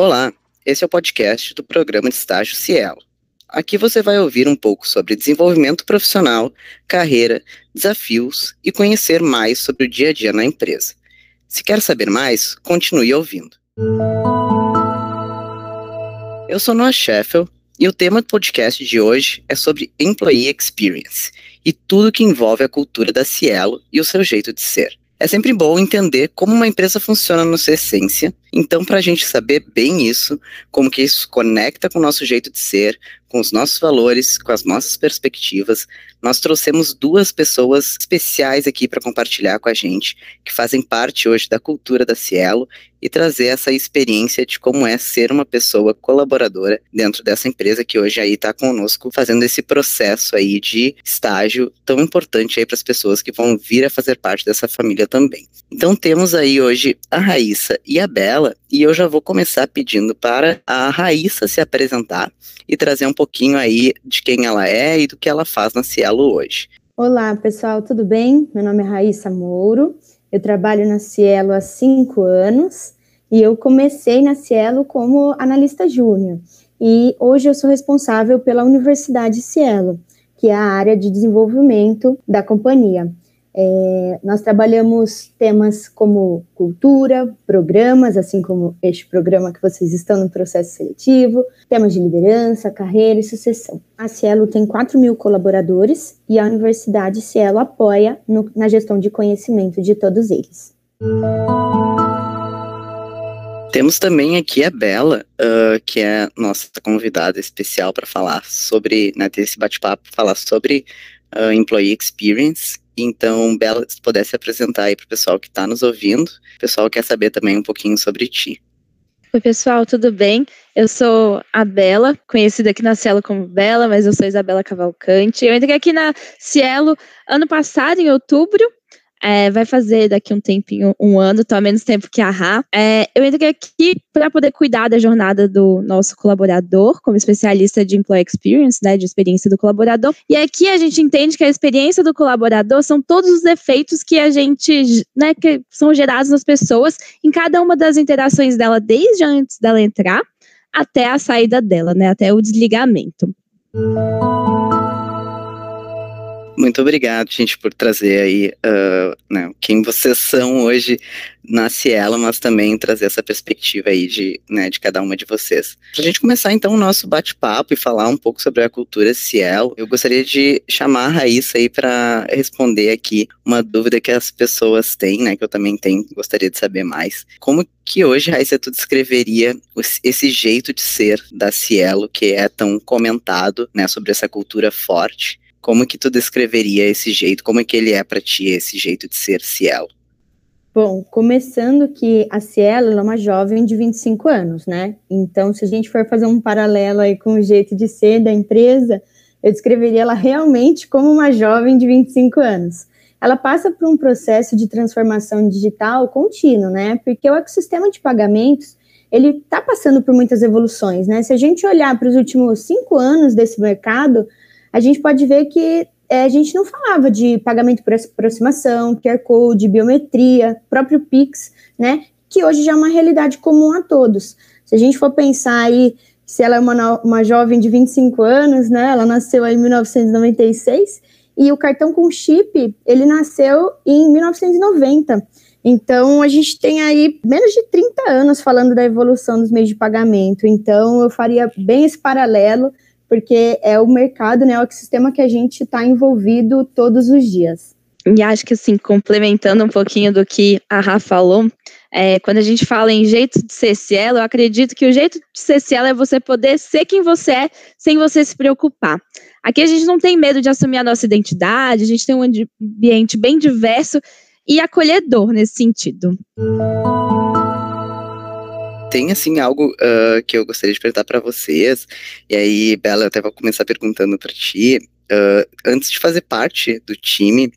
Olá, esse é o podcast do programa de estágio Cielo. Aqui você vai ouvir um pouco sobre desenvolvimento profissional, carreira, desafios e conhecer mais sobre o dia a dia na empresa. Se quer saber mais, continue ouvindo. Eu sou Noah Sheffield e o tema do podcast de hoje é sobre Employee Experience e tudo que envolve a cultura da Cielo e o seu jeito de ser. É sempre bom entender como uma empresa funciona na sua essência. Então, para a gente saber bem isso, como que isso conecta com o nosso jeito de ser, com os nossos valores, com as nossas perspectivas, nós trouxemos duas pessoas especiais aqui para compartilhar com a gente, que fazem parte hoje da cultura da Cielo e trazer essa experiência de como é ser uma pessoa colaboradora dentro dessa empresa que hoje aí está conosco fazendo esse processo aí de estágio tão importante aí para as pessoas que vão vir a fazer parte dessa família também. Então temos aí hoje a Raíssa e a Bela e eu já vou começar pedindo para a Raíssa se apresentar e trazer um pouquinho aí de quem ela é e do que ela faz na Cielo hoje. Olá, pessoal, tudo bem? Meu nome é Raíssa Mouro, eu trabalho na Cielo há cinco anos e eu comecei na Cielo como analista júnior. E hoje eu sou responsável pela Universidade Cielo, que é a área de desenvolvimento da companhia. É, nós trabalhamos temas como cultura, programas, assim como este programa que vocês estão no processo seletivo, temas de liderança, carreira e sucessão. A Cielo tem 4 mil colaboradores e a Universidade Cielo apoia no, na gestão de conhecimento de todos eles. Temos também aqui a Bela, uh, que é nossa convidada especial para falar sobre, né, ter esse bate-papo, falar sobre uh, Employee Experience então, Bela, se pudesse apresentar aí para o pessoal que está nos ouvindo, o pessoal quer saber também um pouquinho sobre ti. Oi, pessoal, tudo bem? Eu sou a Bela, conhecida aqui na Cielo como Bela, mas eu sou Isabela Cavalcante. Eu entrei aqui na Cielo ano passado, em outubro, é, vai fazer daqui um tempinho, um ano, tá menos tempo que a Rá. É, eu entrei aqui para poder cuidar da jornada do nosso colaborador, como especialista de Employee Experience, né, de experiência do colaborador. E aqui a gente entende que a experiência do colaborador são todos os efeitos que a gente, né, que são gerados nas pessoas em cada uma das interações dela, desde antes dela entrar até a saída dela, né, até o desligamento. Muito obrigado, gente, por trazer aí uh, né, quem vocês são hoje na Cielo, mas também trazer essa perspectiva aí de, né, de cada uma de vocês. Para a gente começar então o nosso bate-papo e falar um pouco sobre a cultura Cielo, eu gostaria de chamar a Raíssa aí para responder aqui uma dúvida que as pessoas têm, né, que eu também tenho, gostaria de saber mais. Como que hoje, Raíssa, tu descreveria esse jeito de ser da Cielo, que é tão comentado, né, sobre essa cultura forte, como que tu descreveria esse jeito? Como é que ele é para ti, esse jeito de ser Cielo? Bom, começando que a Cielo é uma jovem de 25 anos, né? Então, se a gente for fazer um paralelo aí com o jeito de ser da empresa, eu descreveria ela realmente como uma jovem de 25 anos. Ela passa por um processo de transformação digital contínuo, né? Porque o ecossistema de pagamentos ele está passando por muitas evoluções, né? Se a gente olhar para os últimos cinco anos desse mercado, a gente pode ver que é, a gente não falava de pagamento por aproximação, QR Code, biometria, próprio Pix, né? Que hoje já é uma realidade comum a todos. Se a gente for pensar aí, se ela é uma, uma jovem de 25 anos, né? Ela nasceu em 1996 e o cartão com chip, ele nasceu em 1990. Então, a gente tem aí menos de 30 anos falando da evolução dos meios de pagamento. Então, eu faria bem esse paralelo porque é o mercado, né, o ecossistema que a gente está envolvido todos os dias. E acho que assim, complementando um pouquinho do que a Rafa falou, é, quando a gente fala em jeito de ser cielo, eu acredito que o jeito de ser cielo é você poder ser quem você é sem você se preocupar. Aqui a gente não tem medo de assumir a nossa identidade, a gente tem um ambiente bem diverso e acolhedor nesse sentido tem assim algo uh, que eu gostaria de perguntar para vocês. E aí, Bela, eu até vou começar perguntando para ti. Uh, antes de fazer parte do time,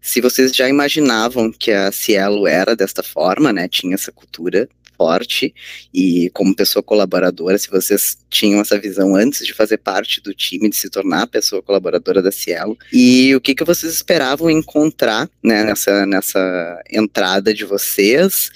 se vocês já imaginavam que a Cielo era desta forma, né? Tinha essa cultura forte e como pessoa colaboradora, se vocês tinham essa visão antes de fazer parte do time, de se tornar pessoa colaboradora da Cielo, e o que, que vocês esperavam encontrar né, nessa, nessa entrada de vocês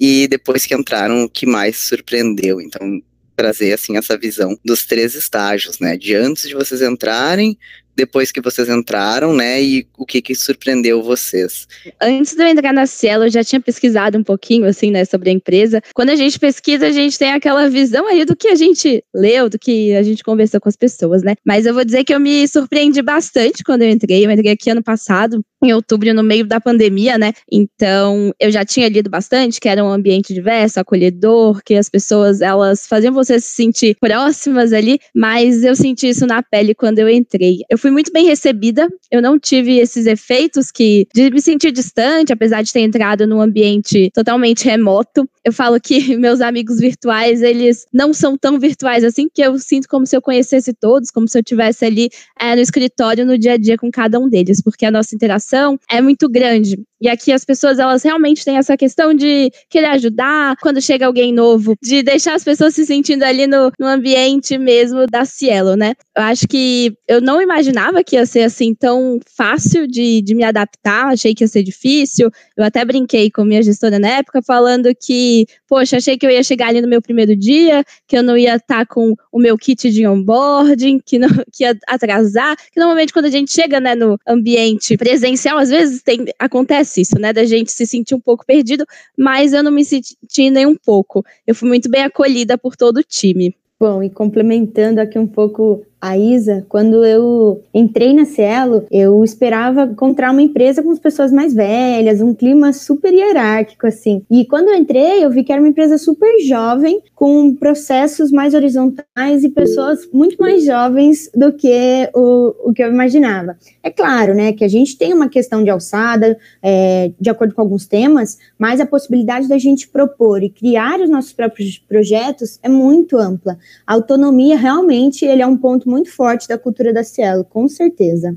e depois que entraram, o que mais surpreendeu. Então, trazer assim essa visão dos três estágios, né? De antes de vocês entrarem, depois que vocês entraram, né? E o que que surpreendeu vocês? Antes de eu entrar na Cielo, eu já tinha pesquisado um pouquinho, assim, né, sobre a empresa. Quando a gente pesquisa, a gente tem aquela visão aí do que a gente leu, do que a gente conversou com as pessoas, né? Mas eu vou dizer que eu me surpreendi bastante quando eu entrei. Eu entrei aqui ano passado, em outubro, no meio da pandemia, né? Então, eu já tinha lido bastante que era um ambiente diverso, acolhedor, que as pessoas, elas faziam você se sentir próximas ali, mas eu senti isso na pele quando eu entrei. Eu fui muito bem recebida, eu não tive esses efeitos que de me sentir distante, apesar de ter entrado num ambiente totalmente remoto. Eu falo que meus amigos virtuais, eles não são tão virtuais assim, que eu sinto como se eu conhecesse todos, como se eu tivesse ali é, no escritório no dia a dia com cada um deles, porque a nossa interação é muito grande. E aqui as pessoas, elas realmente têm essa questão de querer ajudar quando chega alguém novo, de deixar as pessoas se sentindo ali no, no ambiente mesmo da Cielo, né? Eu acho que eu não imaginava que ia ser assim tão fácil de, de me adaptar, achei que ia ser difícil. Eu até brinquei com minha gestora na época, falando que, poxa, achei que eu ia chegar ali no meu primeiro dia, que eu não ia estar tá com o meu kit de onboarding, que, não, que ia atrasar. Que normalmente quando a gente chega né, no ambiente presencial, às vezes tem, acontece isso, né? Da gente se sentir um pouco perdido, mas eu não me senti nem um pouco. Eu fui muito bem acolhida por todo o time. Bom, e complementando aqui um pouco a Isa, quando eu entrei na Cielo, eu esperava encontrar uma empresa com as pessoas mais velhas, um clima super hierárquico, assim. E quando eu entrei, eu vi que era uma empresa super jovem, com processos mais horizontais e pessoas muito mais jovens do que o, o que eu imaginava. É claro, né, que a gente tem uma questão de alçada, é, de acordo com alguns temas, mas a possibilidade da gente propor e criar os nossos próprios projetos é muito ampla. A autonomia, realmente, ele é um ponto muito muito forte da cultura da Cielo, com certeza.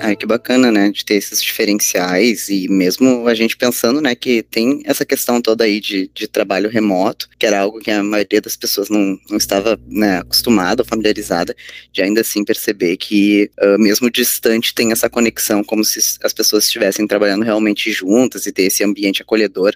Ah, que bacana, né, de ter esses diferenciais e mesmo a gente pensando, né, que tem essa questão toda aí de, de trabalho remoto, que era algo que a maioria das pessoas não, não estava, né, acostumada, familiarizada, de ainda assim perceber que uh, mesmo distante tem essa conexão, como se as pessoas estivessem trabalhando realmente juntas e ter esse ambiente acolhedor,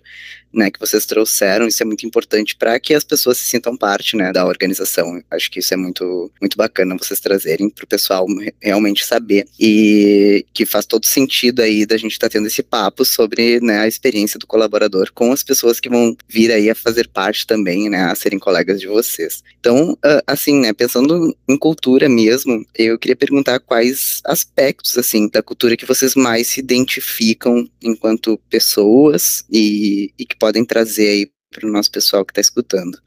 né, que vocês trouxeram, isso é muito importante para que as pessoas se sintam parte, né, da organização. Acho que isso é muito, muito bacana vocês trazerem para o pessoal realmente saber e que faz todo sentido aí da gente estar tá tendo esse papo sobre, né, a experiência do colaborador com as pessoas que vão vir aí a fazer parte também, né, a serem colegas de vocês. Então, assim, né, pensando em cultura mesmo, eu queria perguntar quais aspectos, assim, da cultura que vocês mais se identificam enquanto pessoas e, e que podem trazer aí para o nosso pessoal que está escutando?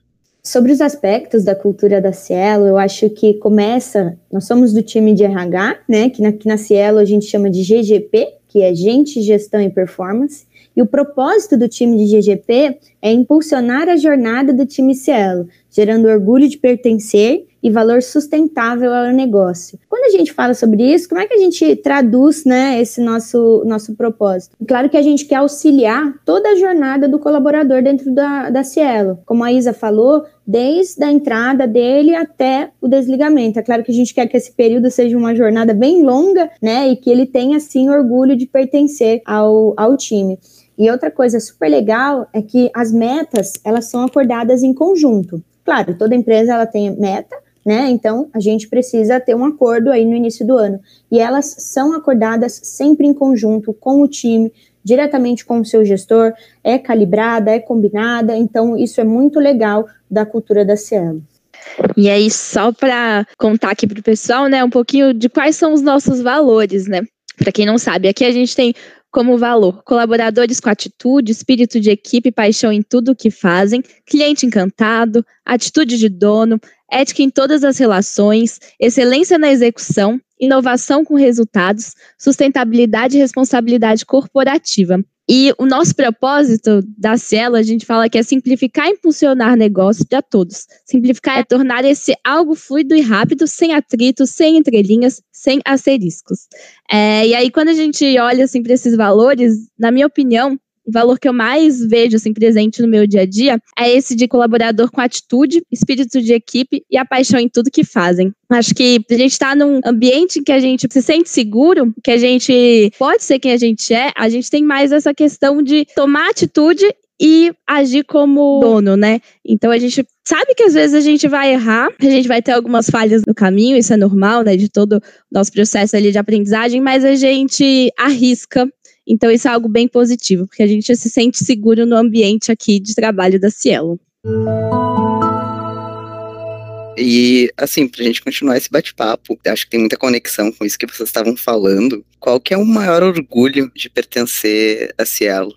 Sobre os aspectos da cultura da Cielo, eu acho que começa. Nós somos do time de RH, né? Que aqui na Cielo a gente chama de GGP, que é Gente, Gestão e Performance. E o propósito do time de GGP é impulsionar a jornada do time Cielo, gerando orgulho de pertencer e valor sustentável ao negócio. Quando a gente fala sobre isso, como é que a gente traduz né, esse nosso, nosso propósito? Claro que a gente quer auxiliar toda a jornada do colaborador dentro da, da Cielo. Como a Isa falou, desde a entrada dele até o desligamento. É claro que a gente quer que esse período seja uma jornada bem longa, né? E que ele tenha, assim, orgulho de pertencer ao, ao time. E outra coisa super legal é que as metas, elas são acordadas em conjunto. Claro, toda empresa ela tem meta, né? Então, a gente precisa ter um acordo aí no início do ano. E elas são acordadas sempre em conjunto com o time, diretamente com o seu gestor, é calibrada, é combinada. Então, isso é muito legal da cultura da Cielo. E aí, só para contar aqui para o pessoal, né, um pouquinho de quais são os nossos valores, né? Para quem não sabe, aqui a gente tem como valor colaboradores com atitude, espírito de equipe, paixão em tudo o que fazem, cliente encantado, atitude de dono, ética em todas as relações, excelência na execução, inovação com resultados, sustentabilidade e responsabilidade corporativa. E o nosso propósito da Cielo, a gente fala que é simplificar e impulsionar negócios para todos. Simplificar é tornar esse algo fluido e rápido, sem atritos, sem entrelinhas, sem asteriscos. É, e aí, quando a gente olha assim, para esses valores, na minha opinião, o valor que eu mais vejo assim, presente no meu dia a dia é esse de colaborador com atitude, espírito de equipe e a paixão em tudo que fazem. Acho que a gente está num ambiente que a gente se sente seguro, que a gente pode ser quem a gente é, a gente tem mais essa questão de tomar atitude e agir como dono, né? Então a gente sabe que às vezes a gente vai errar, a gente vai ter algumas falhas no caminho, isso é normal, né? De todo o nosso processo ali de aprendizagem, mas a gente arrisca. Então isso é algo bem positivo, porque a gente se sente seguro no ambiente aqui de trabalho da Cielo. E, assim, pra gente continuar esse bate-papo, acho que tem muita conexão com isso que vocês estavam falando. Qual que é o maior orgulho de pertencer a Cielo?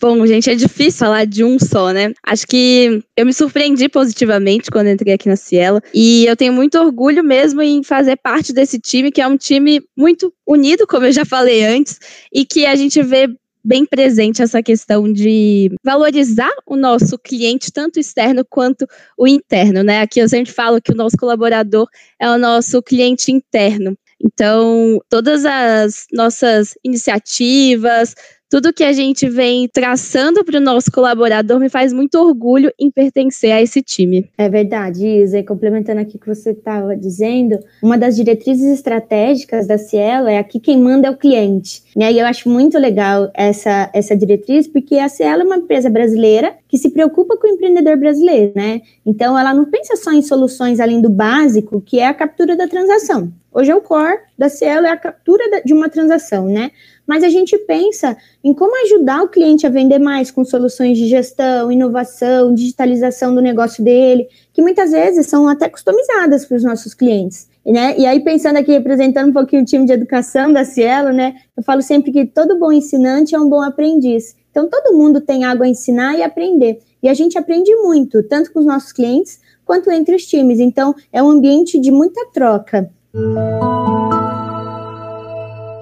Bom, gente, é difícil falar de um só, né? Acho que eu me surpreendi positivamente quando entrei aqui na Cielo e eu tenho muito orgulho mesmo em fazer parte desse time, que é um time muito unido, como eu já falei antes, e que a gente vê bem presente essa questão de valorizar o nosso cliente, tanto externo quanto o interno, né? Aqui eu sempre falo que o nosso colaborador é o nosso cliente interno. Então, todas as nossas iniciativas, tudo que a gente vem traçando para o nosso colaborador me faz muito orgulho em pertencer a esse time. É verdade, Isa. E complementando aqui o que você estava dizendo, uma das diretrizes estratégicas da Cielo é aqui quem manda é o cliente. E eu acho muito legal essa, essa diretriz, porque a Cielo é uma empresa brasileira que se preocupa com o empreendedor brasileiro, né? Então ela não pensa só em soluções além do básico, que é a captura da transação. Hoje é o core da Cielo, é a captura de uma transação, né? mas a gente pensa em como ajudar o cliente a vender mais com soluções de gestão, inovação, digitalização do negócio dele, que muitas vezes são até customizadas para os nossos clientes. Né? E aí, pensando aqui, representando um pouquinho o time de educação da Cielo, né? Eu falo sempre que todo bom ensinante é um bom aprendiz. Então, todo mundo tem algo a ensinar e aprender. E a gente aprende muito, tanto com os nossos clientes quanto entre os times. Então, é um ambiente de muita troca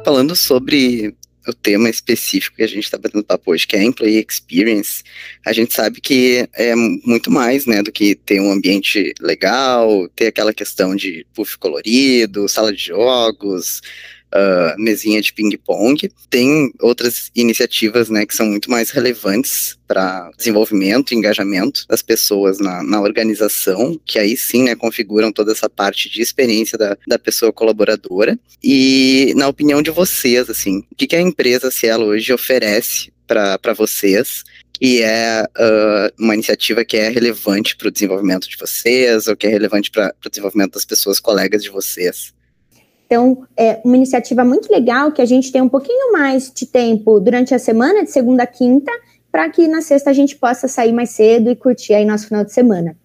falando sobre o tema específico que a gente está batendo papo hoje, que é Employee Experience, a gente sabe que é muito mais, né, do que ter um ambiente legal, ter aquela questão de puff colorido, sala de jogos, uh, mesinha de ping-pong. Tem outras iniciativas né, que são muito mais relevantes para desenvolvimento e engajamento das pessoas na, na organização, que aí sim né, configuram toda essa parte de experiência da, da pessoa colaboradora. E na opinião de vocês, assim, o que, que a empresa Cielo hoje oferece para vocês que é uh, uma iniciativa que é relevante para o desenvolvimento de vocês, ou que é relevante para o desenvolvimento das pessoas colegas de vocês? Então, é uma iniciativa muito legal que a gente tem um pouquinho mais de tempo durante a semana, de segunda a quinta, para que na sexta a gente possa sair mais cedo e curtir aí nosso final de semana.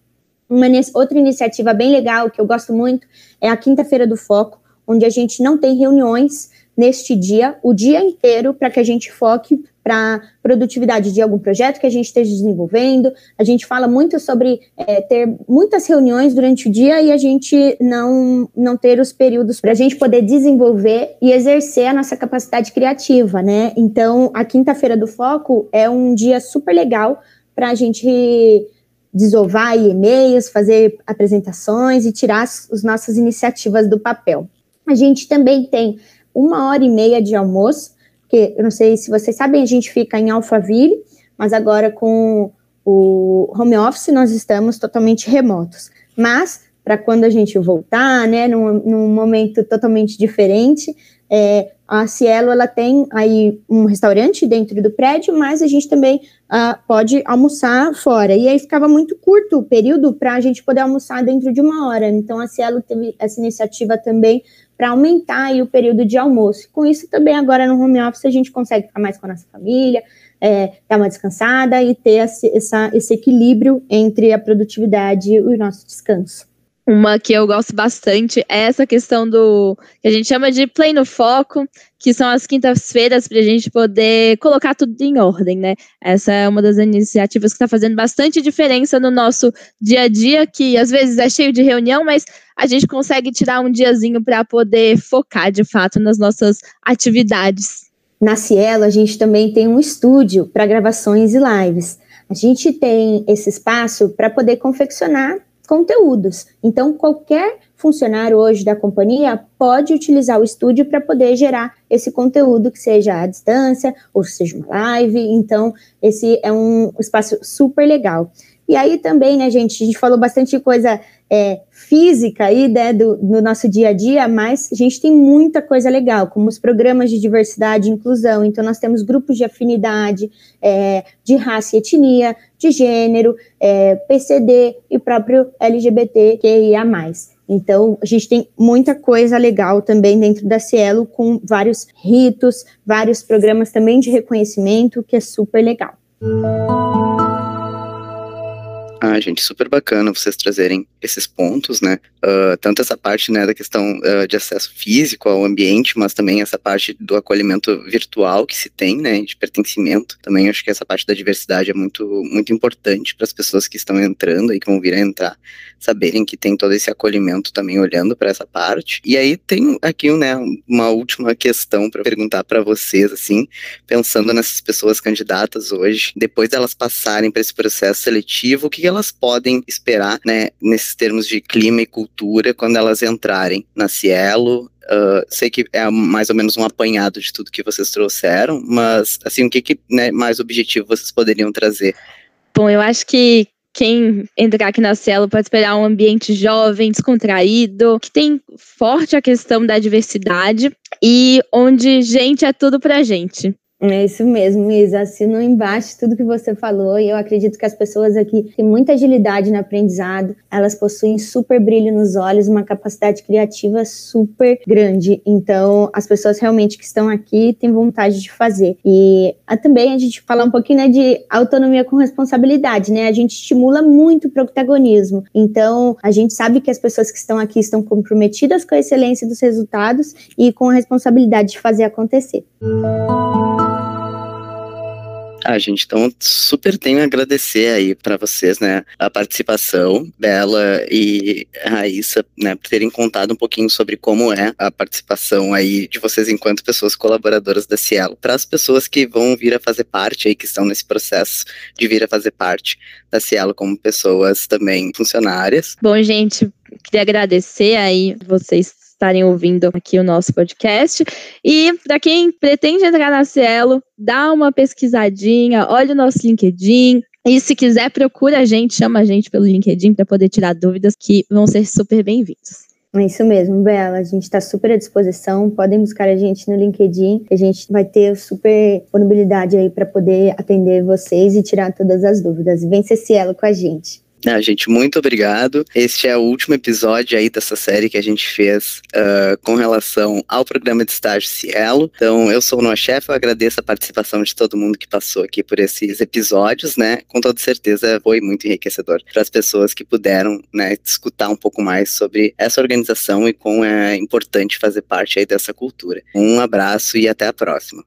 Uma outra iniciativa bem legal que eu gosto muito é a Quinta-feira do Foco, onde a gente não tem reuniões neste dia, o dia inteiro, para que a gente foque para produtividade de algum projeto que a gente esteja desenvolvendo. A gente fala muito sobre é, ter muitas reuniões durante o dia e a gente não, não ter os períodos para a gente poder desenvolver e exercer a nossa capacidade criativa, né? Então, a quinta-feira do foco é um dia super legal para a gente desovar e-mails, fazer apresentações e tirar as, as nossas iniciativas do papel. A gente também tem uma hora e meia de almoço, porque eu não sei se vocês sabem, a gente fica em Alphaville, mas agora com o home office nós estamos totalmente remotos. Mas para quando a gente voltar, né, num, num momento totalmente diferente, é, a Cielo ela tem aí um restaurante dentro do prédio, mas a gente também uh, pode almoçar fora. E aí ficava muito curto o período para a gente poder almoçar dentro de uma hora. Então a Cielo teve essa iniciativa também para aumentar aí o período de almoço. Com isso, também agora no home office a gente consegue ficar mais com a nossa família, é, dar uma descansada e ter esse, essa, esse equilíbrio entre a produtividade e o nosso descanso. Uma que eu gosto bastante é essa questão do que a gente chama de play no foco, que são as quintas-feiras para a gente poder colocar tudo em ordem, né? Essa é uma das iniciativas que está fazendo bastante diferença no nosso dia a dia, que às vezes é cheio de reunião, mas a gente consegue tirar um diazinho para poder focar de fato nas nossas atividades. Na Cielo, a gente também tem um estúdio para gravações e lives. A gente tem esse espaço para poder confeccionar conteúdos. Então, qualquer funcionário hoje da companhia pode utilizar o estúdio para poder gerar esse conteúdo que seja à distância ou seja uma live. Então, esse é um espaço super legal. E aí também, né, gente, a gente falou bastante coisa é, física aí, né, do, no nosso dia a dia, mas a gente tem muita coisa legal, como os programas de diversidade e inclusão. Então, nós temos grupos de afinidade, é, de raça e etnia, de gênero, é, PCD e próprio LGBTQIA+. Então, a gente tem muita coisa legal também dentro da Cielo, com vários ritos, vários programas também de reconhecimento, que é super legal. Ah, gente, super bacana vocês trazerem esses pontos, né? Uh, tanto essa parte né, da questão uh, de acesso físico ao ambiente, mas também essa parte do acolhimento virtual que se tem, né? De pertencimento. Também acho que essa parte da diversidade é muito, muito importante para as pessoas que estão entrando e que vão vir a entrar, saberem que tem todo esse acolhimento também olhando para essa parte. E aí tem aqui né, uma última questão para perguntar para vocês, assim, pensando nessas pessoas candidatas hoje, depois delas passarem para esse processo seletivo, o que elas podem esperar, né, nesses termos de clima e cultura quando elas entrarem na Cielo? Uh, sei que é mais ou menos um apanhado de tudo que vocês trouxeram, mas assim, o que, que né, mais objetivo vocês poderiam trazer? Bom, eu acho que quem entrar aqui na Cielo pode esperar um ambiente jovem, descontraído, que tem forte a questão da diversidade e onde gente é tudo pra gente. É isso mesmo, Isa. Assino embaixo tudo que você falou e eu acredito que as pessoas aqui têm muita agilidade no aprendizado, elas possuem super brilho nos olhos, uma capacidade criativa super grande. Então, as pessoas realmente que estão aqui têm vontade de fazer. E a, também a gente fala um pouquinho né, de autonomia com responsabilidade, né? A gente estimula muito o protagonismo. Então, a gente sabe que as pessoas que estão aqui estão comprometidas com a excelência dos resultados e com a responsabilidade de fazer acontecer. Música ah, gente, então super tenho a agradecer aí para vocês, né, a participação, Bela e Raíssa, né, por terem contado um pouquinho sobre como é a participação aí de vocês enquanto pessoas colaboradoras da Cielo. Para as pessoas que vão vir a fazer parte aí, que estão nesse processo de vir a fazer parte da Cielo como pessoas também funcionárias. Bom, gente, queria agradecer aí vocês estarem ouvindo aqui o nosso podcast. E para quem pretende entrar na Cielo, dá uma pesquisadinha, olha o nosso LinkedIn, e se quiser, procura a gente, chama a gente pelo LinkedIn para poder tirar dúvidas que vão ser super bem-vindos. É isso mesmo, Bela. A gente está super à disposição. Podem buscar a gente no LinkedIn. A gente vai ter super disponibilidade aí para poder atender vocês e tirar todas as dúvidas. Vem ser Cielo com a gente. Ah, gente, muito obrigado. Este é o último episódio aí dessa série que a gente fez uh, com relação ao programa de estágio Cielo. Então, eu sou o Noah Chef, eu agradeço a participação de todo mundo que passou aqui por esses episódios, né? Com toda certeza foi muito enriquecedor para as pessoas que puderam, né, escutar um pouco mais sobre essa organização e como é importante fazer parte aí dessa cultura. Um abraço e até a próxima.